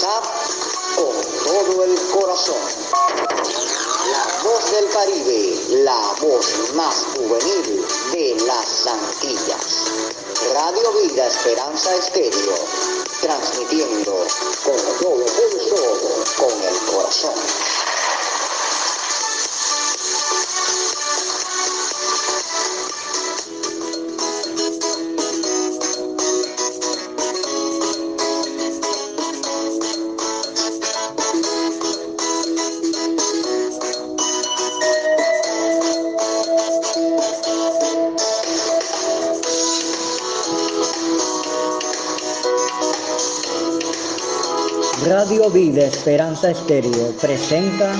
Con todo el corazón. La voz del Caribe, la voz más juvenil de las Antillas. Radio Vida Esperanza Estéreo, transmitiendo con todo pulso, con el corazón. Vida Esperanza Estéreo presenta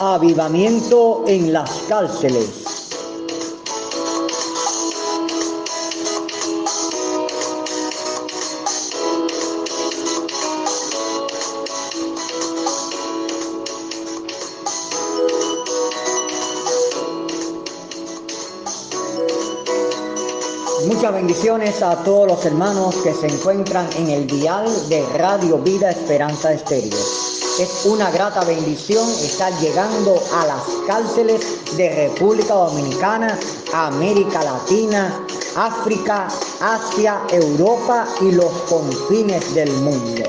Avivamiento en las cárceles. Muchas bendiciones a todos los hermanos que se encuentran en el dial de Radio Vida Esperanza Estéreo. Es una grata bendición estar llegando a las cárceles de República Dominicana, América Latina, África, Asia, Europa y los confines del mundo.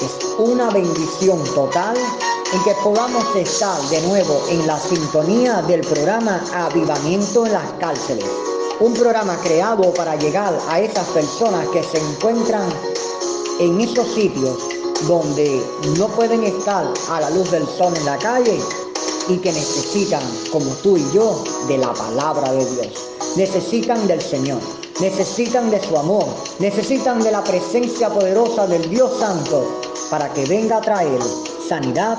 Es una bendición total en que podamos estar de nuevo en la sintonía del programa Avivamiento en las cárceles un programa creado para llegar a esas personas que se encuentran en esos sitios donde no pueden estar a la luz del sol en la calle y que necesitan, como tú y yo, de la palabra de Dios. Necesitan del Señor, necesitan de su amor, necesitan de la presencia poderosa del Dios Santo para que venga a traer sanidad,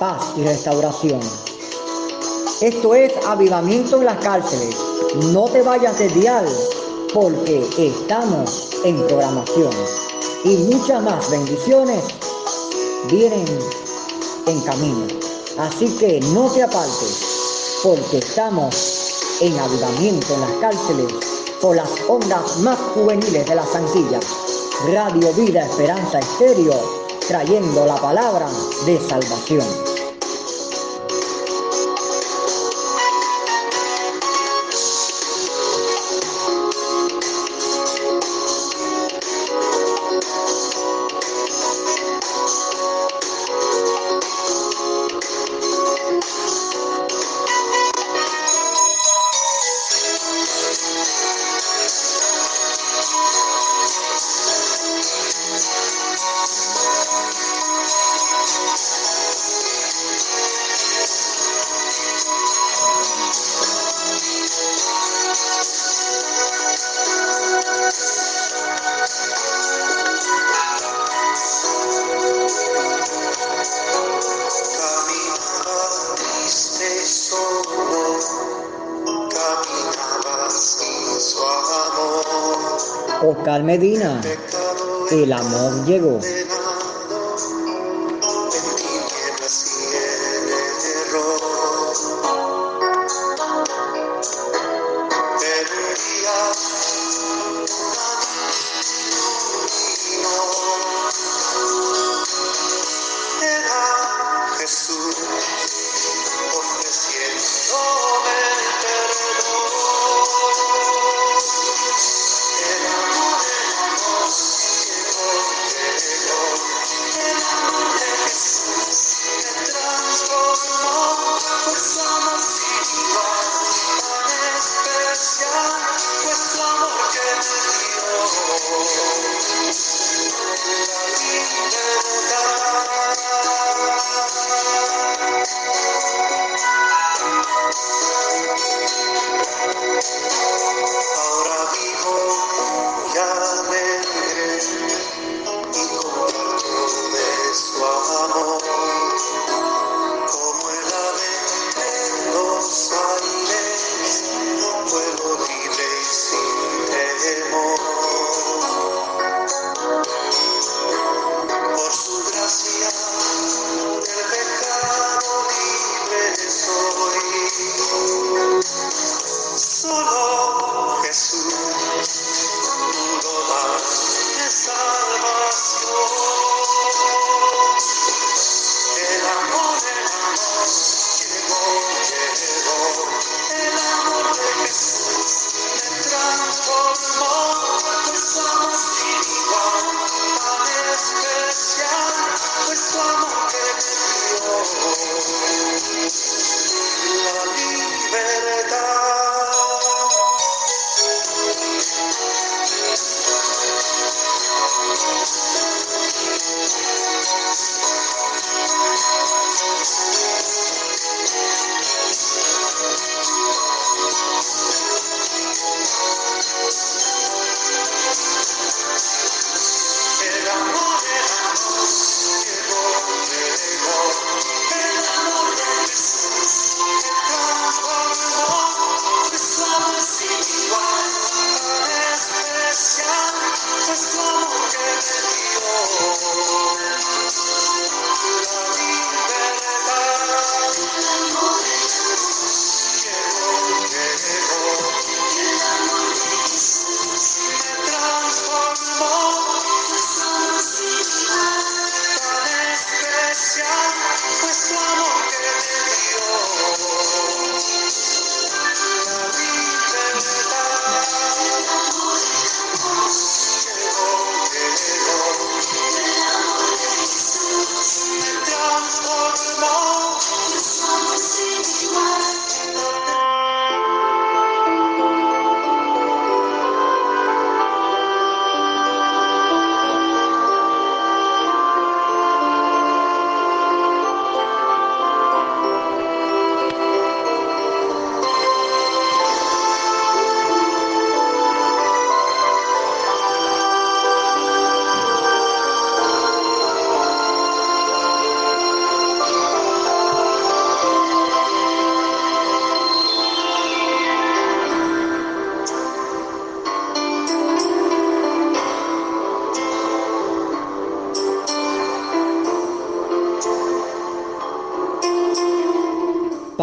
paz y restauración. Esto es avivamiento en las cárceles no te vayas de dial porque estamos en programación y muchas más bendiciones vienen en camino. Así que no te apartes porque estamos en avivamiento en las cárceles por las ondas más juveniles de las Antillas. Radio Vida Esperanza Estéreo trayendo la palabra de salvación. Oscar Medina, el amor llegó.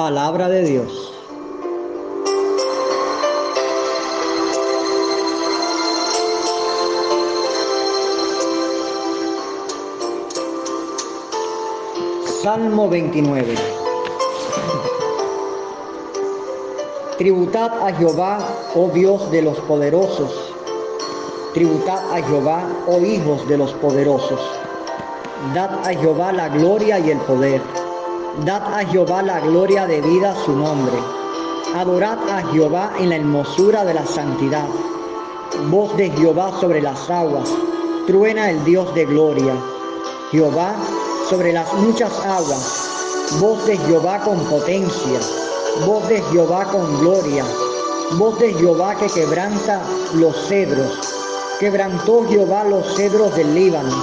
Palabra de Dios. Salmo 29. Tributad a Jehová, oh Dios de los poderosos. Tributad a Jehová, oh hijos de los poderosos. Dad a Jehová la gloria y el poder. Dad a Jehová la gloria debida a su nombre. Adorad a Jehová en la hermosura de la santidad. Voz de Jehová sobre las aguas. Truena el Dios de gloria. Jehová sobre las muchas aguas, voz de Jehová con potencia, voz de Jehová con gloria, voz de Jehová que quebranta los cedros. Quebrantó Jehová los cedros del Líbano,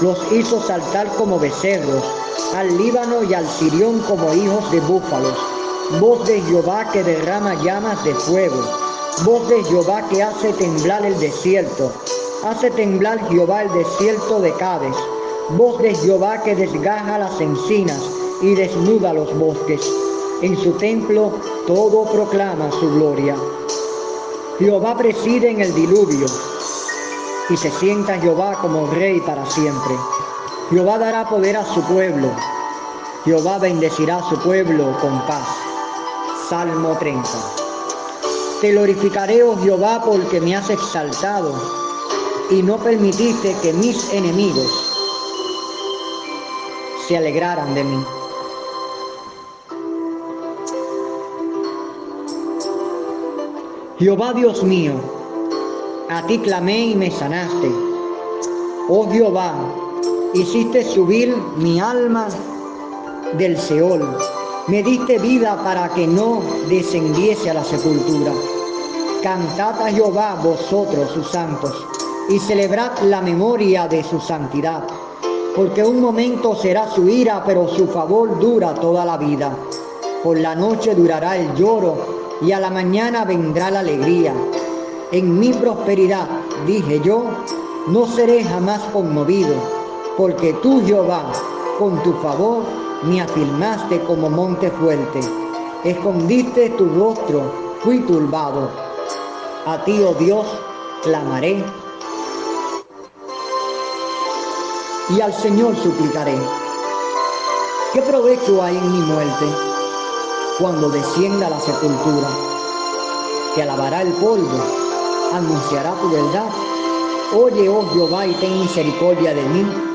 los hizo saltar como becerros, al Líbano y al Sirión como hijos de búfalos. Voz de Jehová que derrama llamas de fuego, voz de Jehová que hace temblar el desierto, hace temblar Jehová el desierto de Cades voz de Jehová que desgaja las encinas y desnuda los bosques. En su templo todo proclama su gloria. Jehová preside en el diluvio y se sienta Jehová como rey para siempre. Jehová dará poder a su pueblo. Jehová bendecirá a su pueblo con paz. Salmo 30. Te glorificaré, oh Jehová, porque me has exaltado y no permitiste que mis enemigos se alegraran de mí. Jehová Dios mío, a ti clamé y me sanaste. Oh Jehová, hiciste subir mi alma del Seol. Me diste vida para que no descendiese a la sepultura. Cantad a Jehová vosotros sus santos y celebrad la memoria de su santidad porque un momento será su ira, pero su favor dura toda la vida. Por la noche durará el lloro y a la mañana vendrá la alegría. En mi prosperidad, dije yo, no seré jamás conmovido, porque tú, Jehová, con tu favor me afirmaste como monte fuerte. Escondiste tu rostro, fui turbado. A ti, oh Dios, clamaré y al Señor suplicaré. ¿Qué provecho hay en mi muerte cuando descienda la sepultura? Que alabará el polvo, anunciará tu verdad. Oye, oh Jehová, y ten misericordia de mí.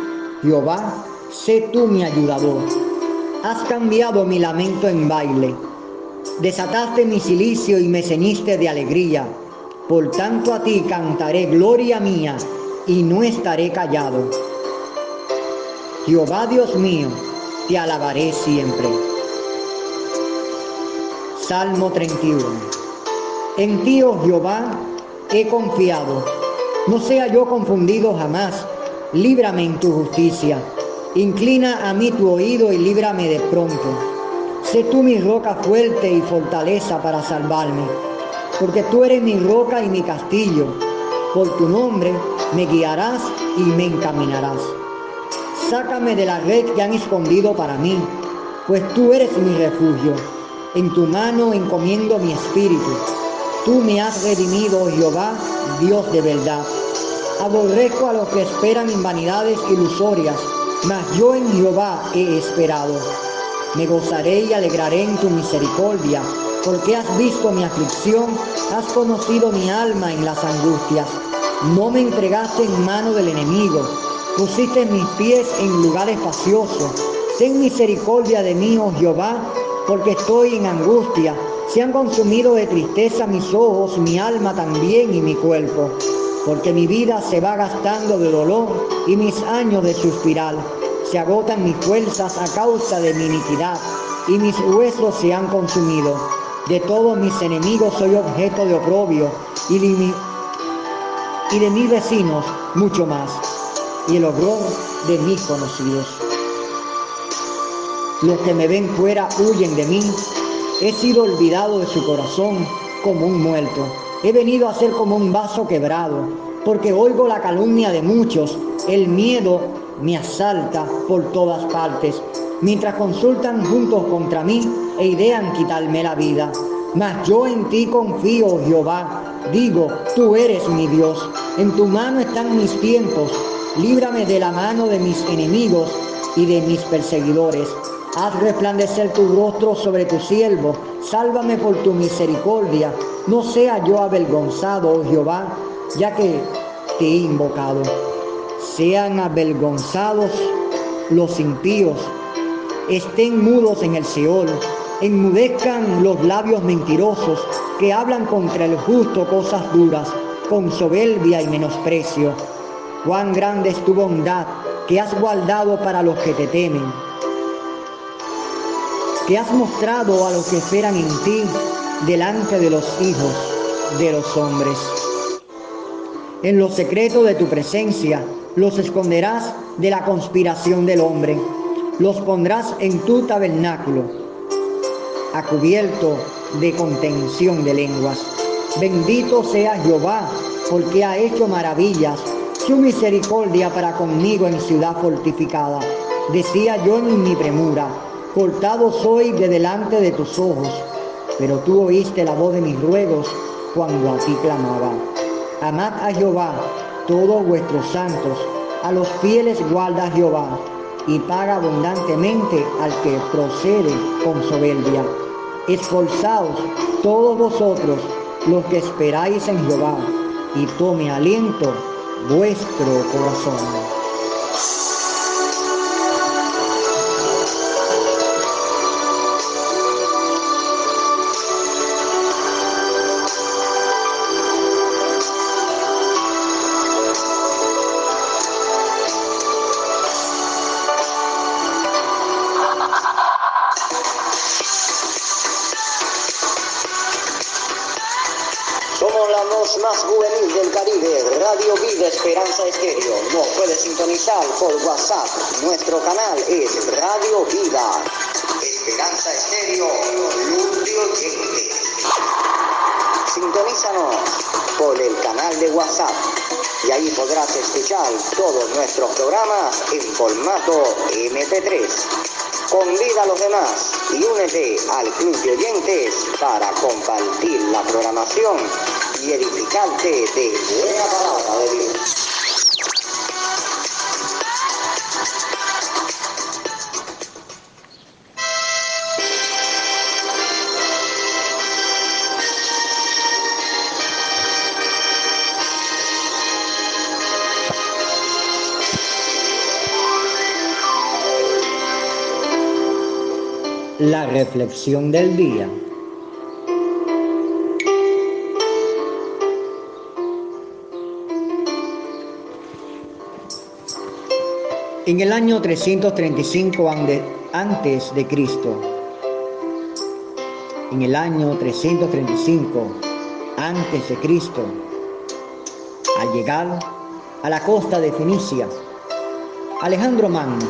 Jehová, sé tú mi ayudador. Has cambiado mi lamento en baile. Desataste mi silicio y me ceñiste de alegría. Por tanto a ti cantaré gloria mía y no estaré callado. Jehová Dios mío, te alabaré siempre. Salmo 31. En ti, oh Jehová, he confiado. No sea yo confundido jamás. Líbrame en tu justicia. Inclina a mí tu oído y líbrame de pronto. Sé tú mi roca fuerte y fortaleza para salvarme, porque tú eres mi roca y mi castillo. Por tu nombre me guiarás y me encaminarás. Sácame de la red que han escondido para mí, pues tú eres mi refugio. En tu mano encomiendo mi espíritu. Tú me has redimido, Jehová, Dios de verdad. Aborrezco a los que esperan en vanidades ilusorias, mas yo en Jehová he esperado. Me gozaré y alegraré en tu misericordia, porque has visto mi aflicción, has conocido mi alma en las angustias. No me entregaste en mano del enemigo Pusiste mis pies en lugar espacioso. Ten misericordia de mí, oh Jehová, porque estoy en angustia. Se han consumido de tristeza mis ojos, mi alma también y mi cuerpo. Porque mi vida se va gastando de dolor y mis años de suspirar. Se agotan mis fuerzas a causa de mi iniquidad y mis huesos se han consumido. De todos mis enemigos soy objeto de oprobio y de, de mis vecinos mucho más y el horror de mis conocidos. Los que me ven fuera huyen de mí. He sido olvidado de su corazón como un muerto. He venido a ser como un vaso quebrado, porque oigo la calumnia de muchos. El miedo me asalta por todas partes. Mientras consultan juntos contra mí, e idean quitarme la vida. Mas yo en ti confío, Jehová. Digo, tú eres mi Dios. En tu mano están mis tiempos. Líbrame de la mano de mis enemigos y de mis perseguidores. Haz resplandecer tu rostro sobre tu siervo. Sálvame por tu misericordia. No sea yo avergonzado, oh Jehová, ya que te he invocado. Sean avergonzados los impíos. Estén mudos en el Seol. Enmudezcan los labios mentirosos que hablan contra el justo cosas duras, con soberbia y menosprecio. Cuán grande es tu bondad que has guardado para los que te temen que has mostrado a los que esperan en ti delante de los hijos de los hombres. En lo secreto de tu presencia los esconderás de la conspiración del hombre, los pondrás en tu tabernáculo, a cubierto de contención de lenguas. Bendito sea Jehová, porque ha hecho maravillas, su misericordia para conmigo en ciudad fortificada. Decía yo en mi premura, cortado soy de delante de tus ojos, pero tú oíste la voz de mis ruegos cuando a ti clamaba. Amad a Jehová, todos vuestros santos, a los fieles guarda Jehová, y paga abundantemente al que procede con soberbia. Esforzaos todos vosotros los que esperáis en Jehová, y tome aliento vuestro corazón. Nuestros programas en formato MP3. Convida a los demás y únete al club de oyentes para compartir la programación y edificarte de buena palabra de Dios. La reflexión del día. En el año 335 antes de Cristo, en el año 335 antes de Cristo, al llegar a la costa de Fenicia, Alejandro Magno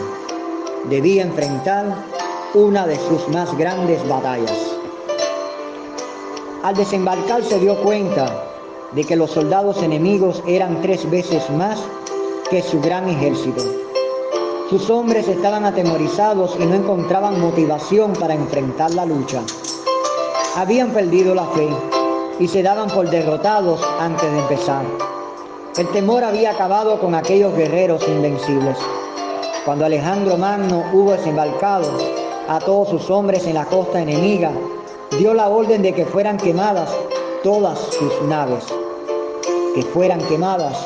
debía enfrentar una de sus más grandes batallas. Al desembarcar se dio cuenta de que los soldados enemigos eran tres veces más que su gran ejército. Sus hombres estaban atemorizados y no encontraban motivación para enfrentar la lucha. Habían perdido la fe y se daban por derrotados antes de empezar. El temor había acabado con aquellos guerreros invencibles. Cuando Alejandro Magno hubo desembarcado, a todos sus hombres en la costa enemiga, dio la orden de que fueran quemadas todas sus naves, que fueran quemadas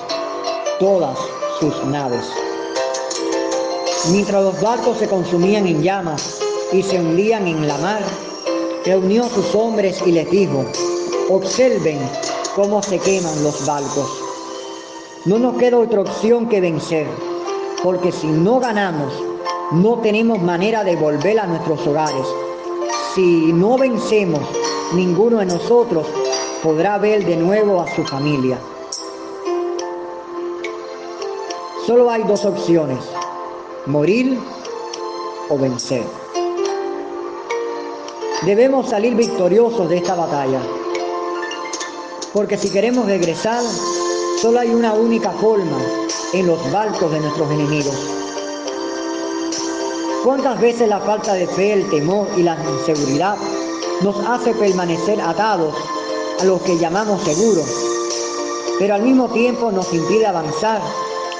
todas sus naves. Mientras los barcos se consumían en llamas y se hundían en la mar, reunió a sus hombres y les dijo, observen cómo se queman los barcos. No nos queda otra opción que vencer, porque si no ganamos, no tenemos manera de volver a nuestros hogares. Si no vencemos, ninguno de nosotros podrá ver de nuevo a su familia. Solo hay dos opciones, morir o vencer. Debemos salir victoriosos de esta batalla, porque si queremos regresar, solo hay una única forma en los barcos de nuestros enemigos ¿Cuántas veces la falta de fe, el temor y la inseguridad nos hace permanecer atados a lo que llamamos seguro, pero al mismo tiempo nos impide avanzar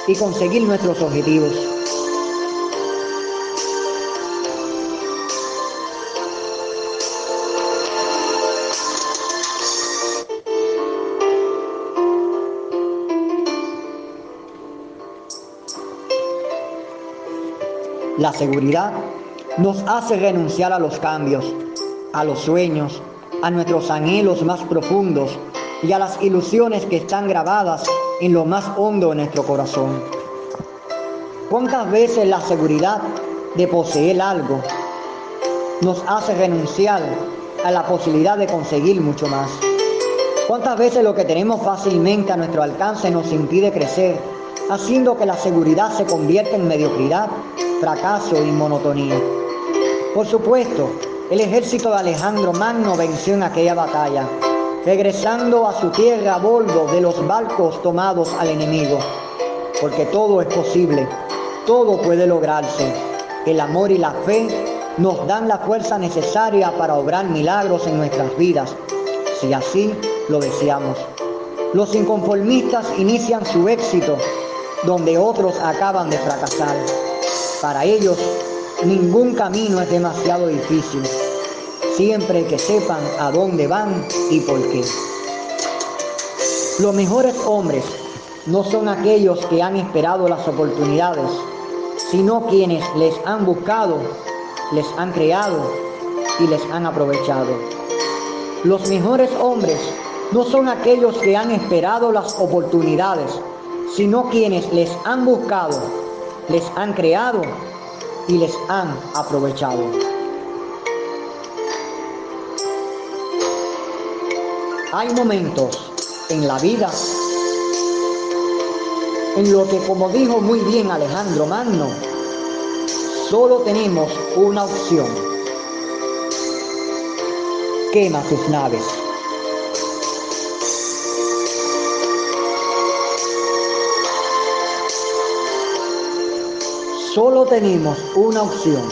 y conseguir nuestros objetivos? La seguridad nos hace renunciar a los cambios, a los sueños, a nuestros anhelos más profundos y a las ilusiones que están grabadas en lo más hondo de nuestro corazón. ¿Cuántas veces la seguridad de poseer algo nos hace renunciar a la posibilidad de conseguir mucho más? ¿Cuántas veces lo que tenemos fácilmente a nuestro alcance nos impide crecer, haciendo que la seguridad se convierta en mediocridad fracaso y monotonía. Por supuesto, el ejército de Alejandro Magno venció en aquella batalla, regresando a su tierra a bordo de los barcos tomados al enemigo, porque todo es posible, todo puede lograrse. El amor y la fe nos dan la fuerza necesaria para obrar milagros en nuestras vidas, si así lo deseamos. Los inconformistas inician su éxito donde otros acaban de fracasar. Para ellos ningún camino es demasiado difícil, siempre que sepan a dónde van y por qué. Los mejores hombres no son aquellos que han esperado las oportunidades, sino quienes les han buscado, les han creado y les han aprovechado. Los mejores hombres no son aquellos que han esperado las oportunidades, sino quienes les han buscado, les han creado y les han aprovechado. Hay momentos en la vida en lo que, como dijo muy bien Alejandro Magno, solo tenemos una opción. Quema tus naves. Solo tenemos una opción.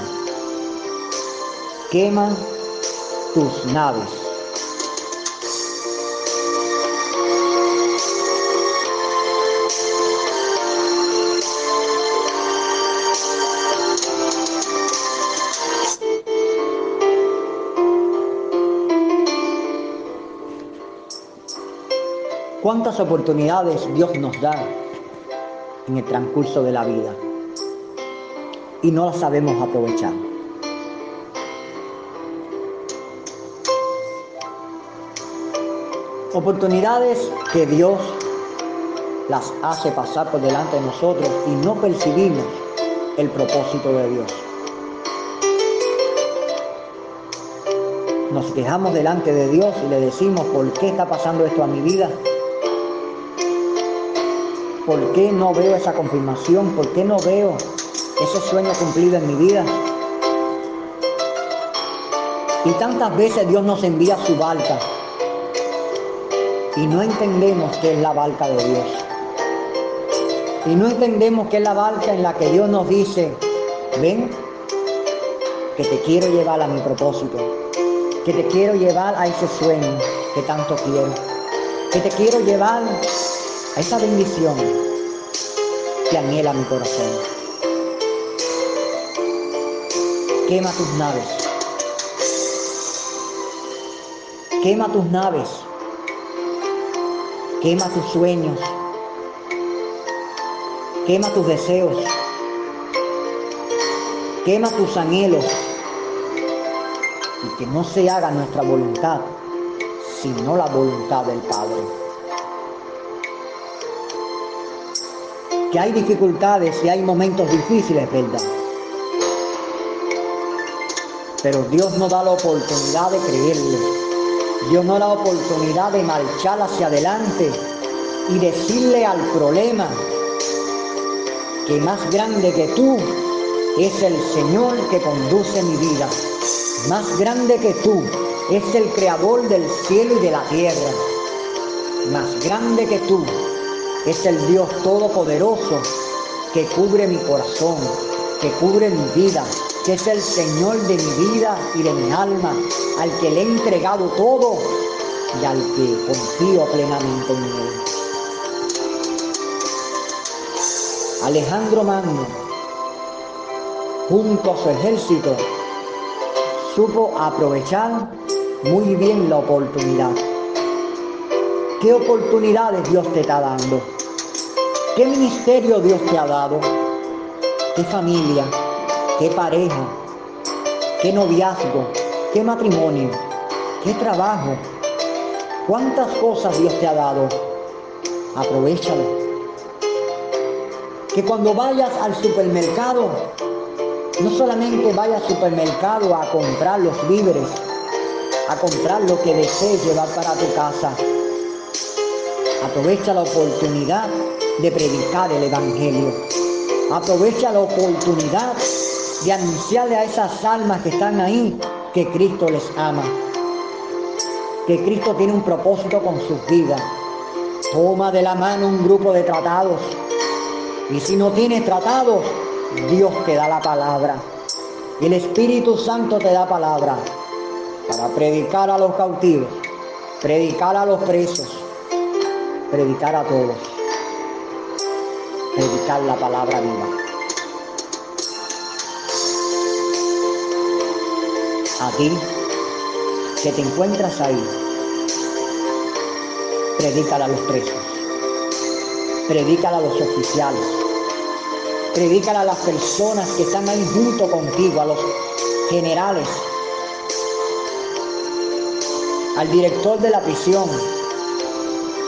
Quema tus naves. ¿Cuántas oportunidades Dios nos da en el transcurso de la vida? Y no sabemos aprovechar. Oportunidades que Dios las hace pasar por delante de nosotros y no percibimos el propósito de Dios. Nos quejamos delante de Dios y le decimos, ¿por qué está pasando esto a mi vida? ¿Por qué no veo esa confirmación? ¿Por qué no veo ese sueño cumplido en mi vida. Y tantas veces Dios nos envía su barca y no entendemos que es la barca de Dios. Y no entendemos que es la barca en la que Dios nos dice, ven, que te quiero llevar a mi propósito, que te quiero llevar a ese sueño que tanto quiero, que te quiero llevar a esa bendición que anhela mi corazón. Quema tus naves. Quema tus naves. Quema tus sueños. Quema tus deseos. Quema tus anhelos. Y que no se haga nuestra voluntad, sino la voluntad del Padre. Que hay dificultades y hay momentos difíciles, ¿verdad? Pero Dios no da la oportunidad de creerle. Dios no da la oportunidad de marchar hacia adelante y decirle al problema que más grande que tú es el Señor que conduce mi vida. Más grande que tú es el creador del cielo y de la tierra. Más grande que tú es el Dios todopoderoso que cubre mi corazón, que cubre mi vida, que es el Señor de mi vida y de mi alma, al que le he entregado todo y al que confío plenamente en él. Alejandro Magno, junto a su ejército, supo aprovechar muy bien la oportunidad. ¿Qué oportunidades Dios te está dando? ¿Qué ministerio Dios te ha dado? ¿Qué familia? ¿Qué pareja? ¿Qué noviazgo? ¿Qué matrimonio? ¿Qué trabajo? ¿Cuántas cosas Dios te ha dado? Aprovechalo. Que cuando vayas al supermercado, no solamente vayas al supermercado a comprar los víveres, a comprar lo que desees llevar para tu casa. Aprovecha la oportunidad de predicar el Evangelio. Aprovecha la oportunidad de anunciarle a esas almas que están ahí que Cristo les ama. Que Cristo tiene un propósito con sus vidas. Toma de la mano un grupo de tratados. Y si no tienes tratados, Dios te da la palabra. Y el Espíritu Santo te da palabra para predicar a los cautivos, predicar a los presos, predicar a todos, predicar la palabra viva. A ti que te encuentras ahí, predícala a los presos, predícala a los oficiales, predícala a las personas que están ahí junto contigo, a los generales, al director de la prisión,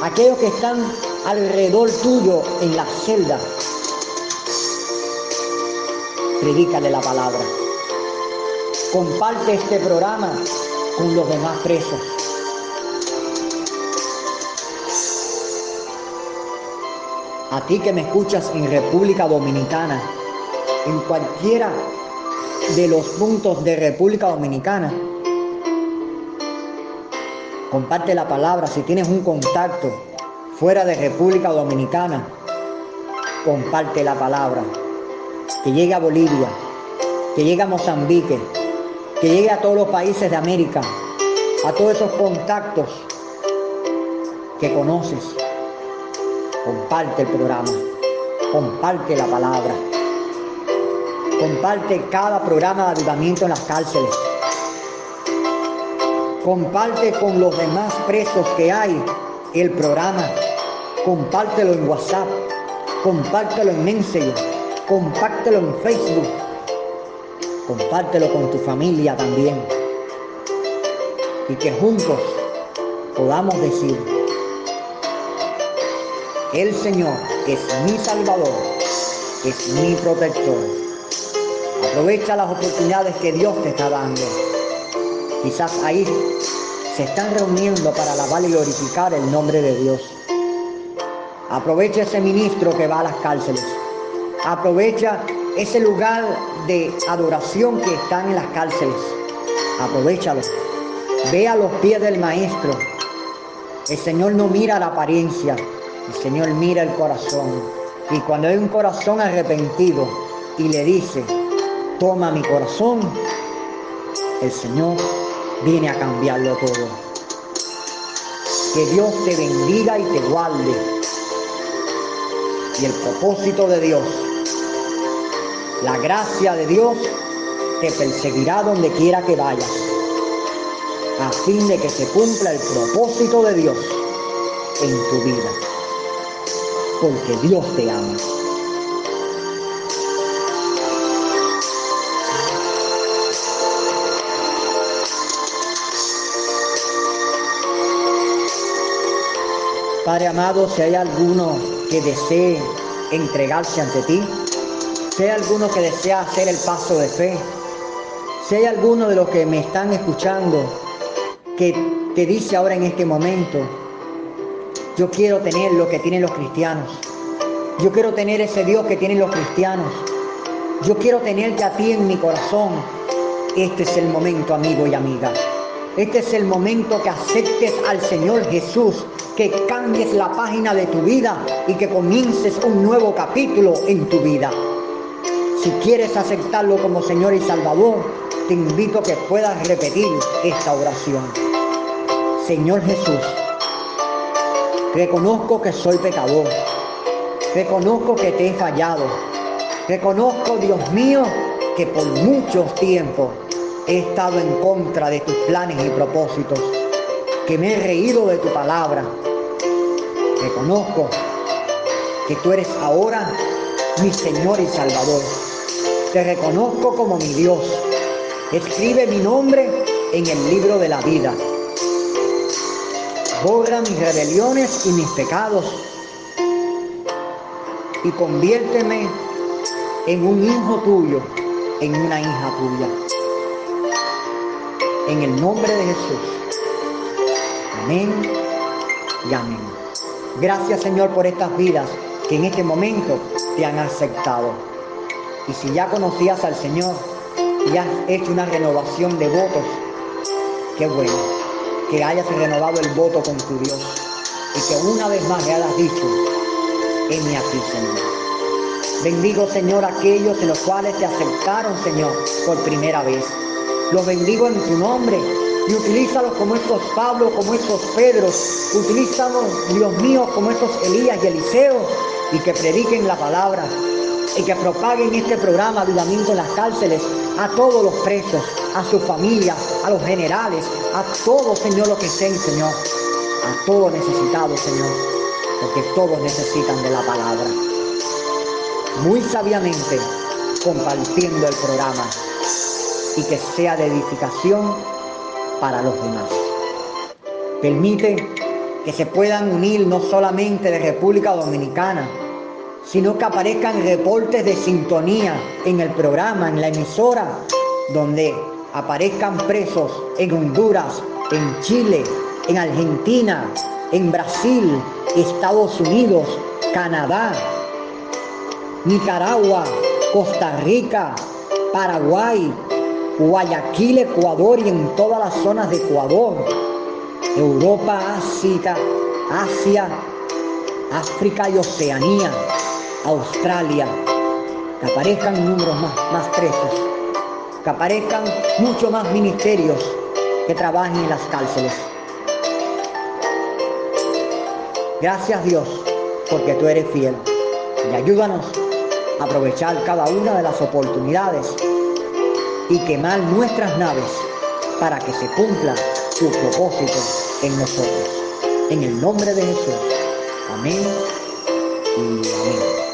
aquellos que están alrededor tuyo en la celda. Predícale la palabra. Comparte este programa con los demás presos. A ti que me escuchas en República Dominicana, en cualquiera de los puntos de República Dominicana, Comparte la palabra. Si tienes un contacto fuera de República Dominicana, comparte la palabra. Que llegue a Bolivia, que llegue a Mozambique, que llegue a todos los países de América, a todos esos contactos que conoces. Comparte el programa, comparte la palabra, comparte cada programa de ayudamiento en las cárceles. Comparte con los demás presos que hay el programa, compártelo en WhatsApp, compártelo en Messenger, compártelo en Facebook, compártelo con tu familia también. Y que juntos podamos decir, el Señor es mi Salvador, es mi protector. Aprovecha las oportunidades que Dios te está dando. Quizás ahí se están reuniendo para alabar y glorificar el nombre de Dios. Aprovecha ese ministro que va a las cárceles. Aprovecha ese lugar de adoración que están en las cárceles. Aprovechalo. Ve a los pies del maestro. El Señor no mira la apariencia, el Señor mira el corazón. Y cuando hay un corazón arrepentido y le dice, toma mi corazón, el Señor viene a cambiarlo todo. Que Dios te bendiga y te guarde. Y el propósito de Dios, la gracia de Dios, te perseguirá donde quiera que vayas, a fin de que se cumpla el propósito de Dios en tu vida. Porque Dios te ama. Padre amado, si hay alguno que desee entregarse ante ti, si hay alguno que desea hacer el paso de fe, si hay alguno de los que me están escuchando que te dice ahora en este momento, yo quiero tener lo que tienen los cristianos, yo quiero tener ese Dios que tienen los cristianos, yo quiero tenerte a ti en mi corazón, este es el momento amigo y amiga. Este es el momento que aceptes al Señor Jesús que cambies la página de tu vida y que comiences un nuevo capítulo en tu vida. Si quieres aceptarlo como Señor y Salvador, te invito a que puedas repetir esta oración. Señor Jesús, reconozco que soy pecador. Reconozco que te he fallado. Reconozco, Dios mío, que por mucho tiempo he estado en contra de tus planes y propósitos, que me he reído de tu palabra. Reconozco que tú eres ahora mi Señor y Salvador. Te reconozco como mi Dios. Escribe mi nombre en el libro de la vida. Borra mis rebeliones y mis pecados y conviérteme en un hijo tuyo, en una hija tuya. En el nombre de Jesús. Amén y amén. Gracias Señor por estas vidas que en este momento te han aceptado. Y si ya conocías al Señor y has hecho una renovación de votos, qué bueno que hayas renovado el voto con tu Dios y que una vez más le hayas dicho, heme aquí, Señor. Bendigo, Señor, aquellos en los cuales te aceptaron, Señor, por primera vez. Los bendigo en tu nombre y utilízalos como estos Pablo, como estos Pedro. Utilízalos, Dios mío, como estos Elías y Eliseo y que prediquen la palabra y que propaguen este programa Avivamiento en las cárceles a todos los presos, a sus familias, a los generales, a todos, Señor, los que estén, Señor, a todos necesitados, Señor, porque todos necesitan de la palabra. Muy sabiamente compartiendo el programa y que sea de edificación para los demás. Permite que se puedan unir no solamente de República Dominicana, sino que aparezcan reportes de sintonía en el programa, en la emisora, donde aparezcan presos en Honduras, en Chile, en Argentina, en Brasil, Estados Unidos, Canadá, Nicaragua, Costa Rica, Paraguay, Guayaquil, Ecuador y en todas las zonas de Ecuador, Europa, Asia, Asia, África y Oceanía, Australia, que aparezcan números más, más presos, que aparezcan muchos más ministerios que trabajen en las cárceles. Gracias Dios, porque tú eres fiel. Y ayúdanos a aprovechar cada una de las oportunidades y quemar nuestras naves para que se cumpla su propósito en nosotros. En el nombre de Jesús. Amén y amén.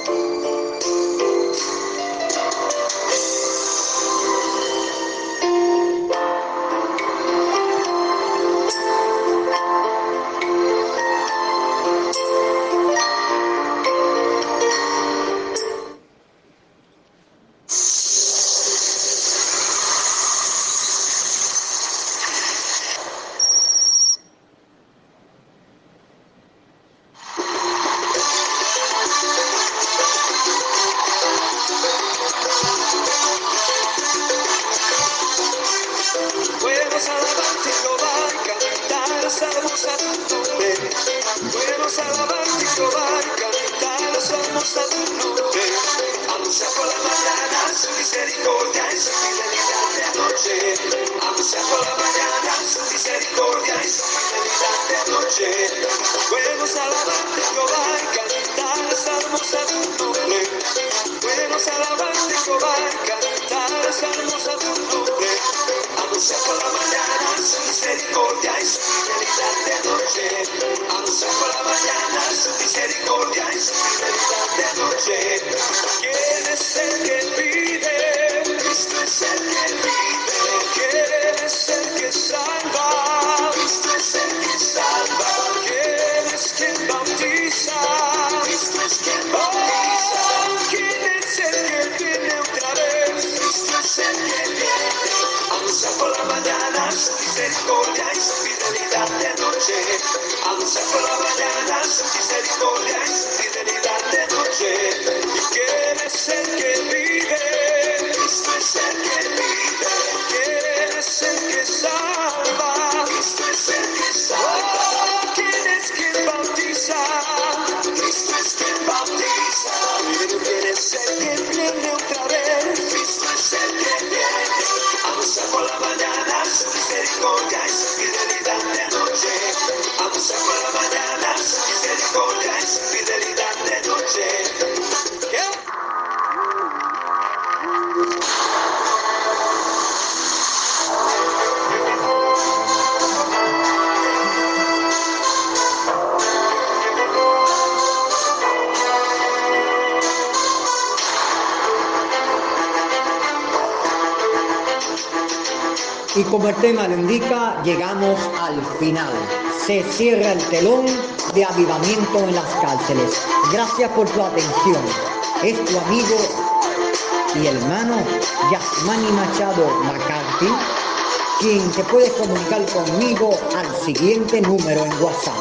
I'm so Y como el tema lo indica, llegamos al final. Se cierra el telón de avivamiento en las cárceles. Gracias por tu atención. Es tu amigo y hermano Yasmani Machado McCarthy, quien te puede comunicar conmigo al siguiente número en WhatsApp.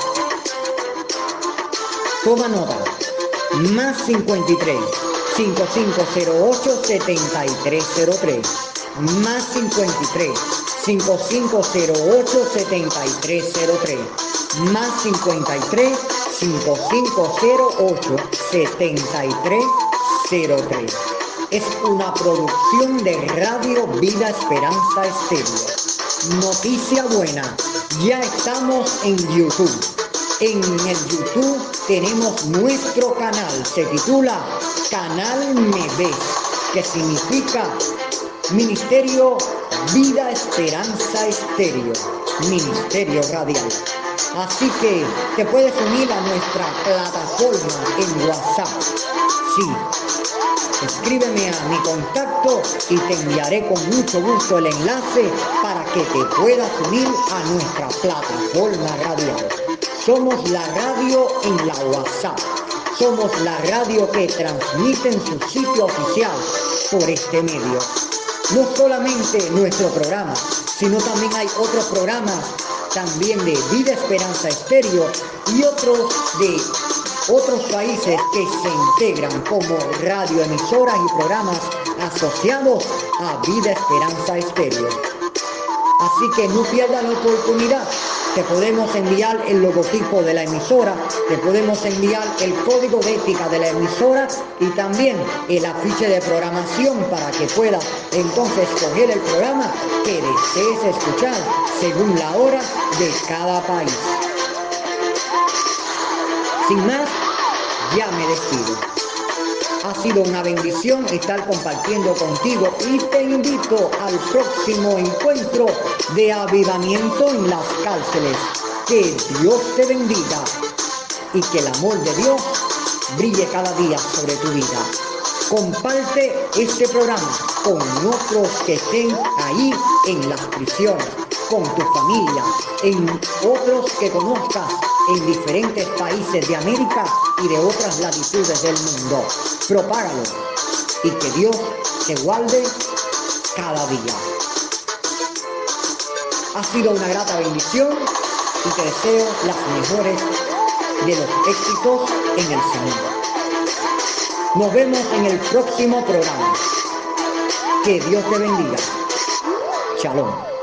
Toma nota. Más 53 5508 7303. Más 53 5508 7303. Más 53 5508 7303. Es una producción de Radio Vida Esperanza Estéreo. Noticia buena, ya estamos en YouTube. En el YouTube tenemos nuestro canal, se titula Canal Me que significa Ministerio Vida Esperanza Estéreo, Ministerio Radial. Así que te puedes unir a nuestra plataforma en WhatsApp. Sí, escríbeme a mi contacto y te enviaré con mucho gusto el enlace para que te puedas unir a nuestra plataforma radial. Somos la radio en la WhatsApp. Somos la radio que transmite en su sitio oficial por este medio no solamente nuestro programa, sino también hay otros programas también de Vida Esperanza Estéreo y otros de otros países que se integran como radioemisoras y programas asociados a Vida Esperanza Estéreo. Así que no pierdas la oportunidad te podemos enviar el logotipo de la emisora, te podemos enviar el código de ética de la emisora y también el afiche de programación para que puedas entonces escoger el programa que desees escuchar según la hora de cada país. Sin más, ya me despido. Ha sido una bendición estar compartiendo contigo y te invito al próximo encuentro de avivamiento en las cárceles. Que Dios te bendiga y que el amor de Dios brille cada día sobre tu vida. Comparte este programa con otros que estén ahí en las prisiones, con tu familia, en otros que conozcas en diferentes países de América y de otras latitudes del mundo. Propágalo y que Dios te guarde cada día. Ha sido una grata bendición y te deseo las mejores de los éxitos en el Señor. Nos vemos en el próximo programa. Que Dios te bendiga. Shalom.